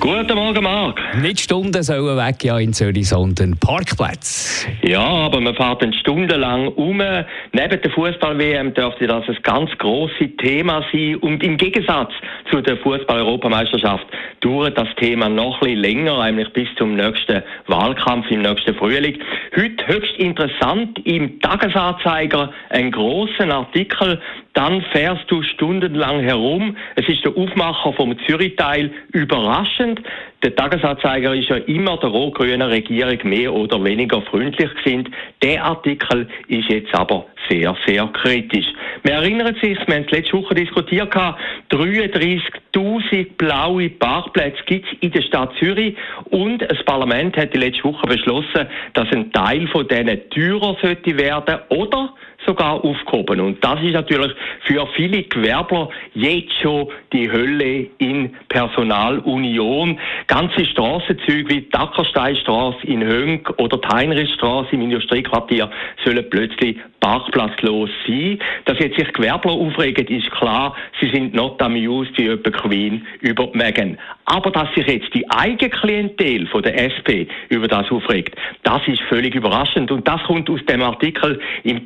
Guten Morgen, Marc. Nicht Stunden sollen weg ja in Zürich, sondern Parkplätze. Ja, aber man fährt dann stundenlang um. Neben der Fußball-WM dürfte das ein ganz grosses Thema sein. Und im Gegensatz zu der Fußball-Europameisterschaft dauert das Thema noch ein bisschen länger, nämlich bis zum nächsten Wahlkampf im nächsten Frühling. Heute höchst interessant im Tagesanzeiger ein großen Artikel. Dann fährst du stundenlang herum. Es ist der Aufmacher vom Zürich-Teil überraschend. Der Tagesanzeiger ist ja immer der rot-grünen Regierung mehr oder weniger freundlich sind. Der Artikel ist jetzt aber sehr, sehr kritisch. Man erinnert sich, wir haben es letzte Woche diskutiert, 33.000 blaue Parkplätze gibt es in der Stadt Zürich und das Parlament hat die letzte Woche beschlossen, dass ein Teil von denen teurer sollte werden oder sogar aufgehoben. Und das ist natürlich für viele Gewerbler jetzt schon die Hölle in Personalunion. Ganze Strassenzüge wie die Dackersteinstraße in Hönk oder die Heinrichstraße im Industriequartier sollen plötzlich parkplatzlos sein. Dass jetzt sich Gewerbler aufregen, ist klar. Sie sind not amused wie etwa Queen über Megan. Aber dass sich jetzt die eigene Klientel von der SP über das aufregt, das ist völlig überraschend. Und das kommt aus dem Artikel im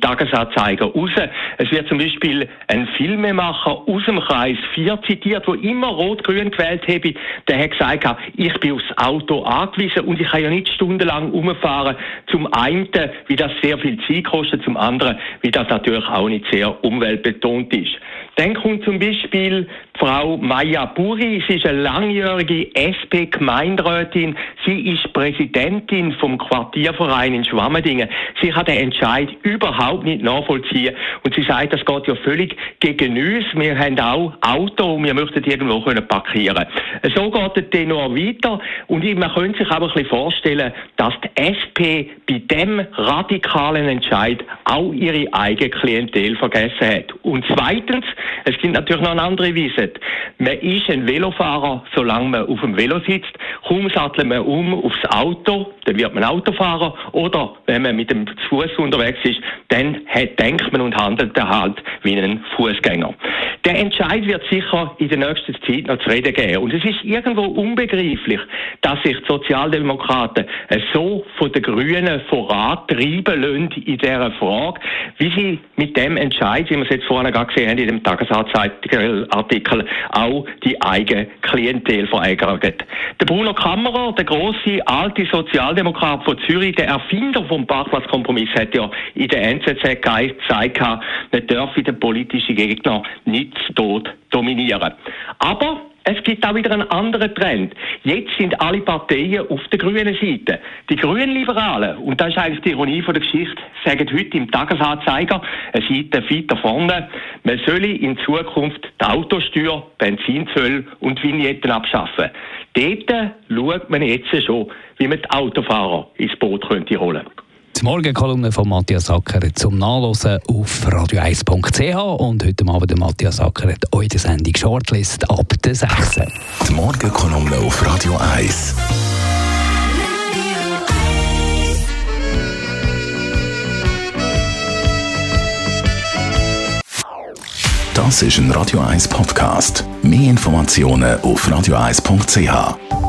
Tagesanzeiger raus. Es wird zum Beispiel ein Filmemacher aus dem Kreis 4 zitiert, wo immer Rot-Grün gewählt habe. Der hat gesagt, ich bin aufs Auto angewiesen und ich kann ja nicht stundenlang umfahren. Zum einen, wie das sehr viel Zeit kostet, zum anderen, wie das natürlich auch nicht sehr umweltbetont ist. Dann kommt zum Beispiel Frau Maya Buri. Sie ist eine langjährige SP-Gemeinderätin. Sie ist Präsidentin vom Quartierverein in Schwammendingen. Sie kann den Entscheid überhaupt nicht nachvollziehen. Und sie sagt, das geht ja völlig gegen uns. Wir haben auch Auto und wir möchten irgendwo können parkieren. So geht der Tenor weiter. Und man könnte sich aber ein bisschen vorstellen, dass die SP bei dem radikalen Entscheid auch ihre eigene Klientel vergessen hat. Und zweitens, es gibt natürlich noch eine andere Weise. Man ist ein Velofahrer, solange man auf dem Velo sitzt. Kaum sattelt man um aufs Auto, dann wird man Autofahrer. Oder wenn man mit dem Fuß unterwegs ist, dann denkt man und handelt er halt wie ein Fußgänger. Der Entscheid wird sicher in der nächsten Zeit noch zu reden geben. Und es ist irgendwo unbegreiflich, dass sich die Sozialdemokraten so von den Grünen vorantreiben lassen in dieser Frage, wie sie mit dem Entscheid, wie wir es jetzt vorhin gerade gesehen haben in dem Tagesanzeiger-Artikel, auch die eigene Klientel verärgern. Der Bruno Kammerer, der große alte Sozialdemokrat von Zürich, der Erfinder vom Parkplatzkompromiss, hat ja in der NZZ gesagt, man dürfe den politischen Gegner nicht tot dominieren. Aber es gibt auch wieder einen anderen Trend. Jetzt sind alle Parteien auf der grünen Seite. Die Grünliberalen, und das ist eigentlich die Ironie von der Geschichte, sagen heute im Tagesanzeiger, eine Seite weiter vorne, man solle in Zukunft die Autosteuer, Benzinzölle und Vignetten abschaffen. Dort schaut man jetzt schon, wie man die Autofahrer ins Boot holen könnte. Die Morgenkolumne von Matthias Acker zum Nachlesen auf radio1.ch und heute Abend Matthias Acker hat die Sendung Shortlist ab der 6. Die Morgenkolumne auf Radio 1. Das ist ein Radio 1 Podcast. Mehr Informationen auf radio1.ch.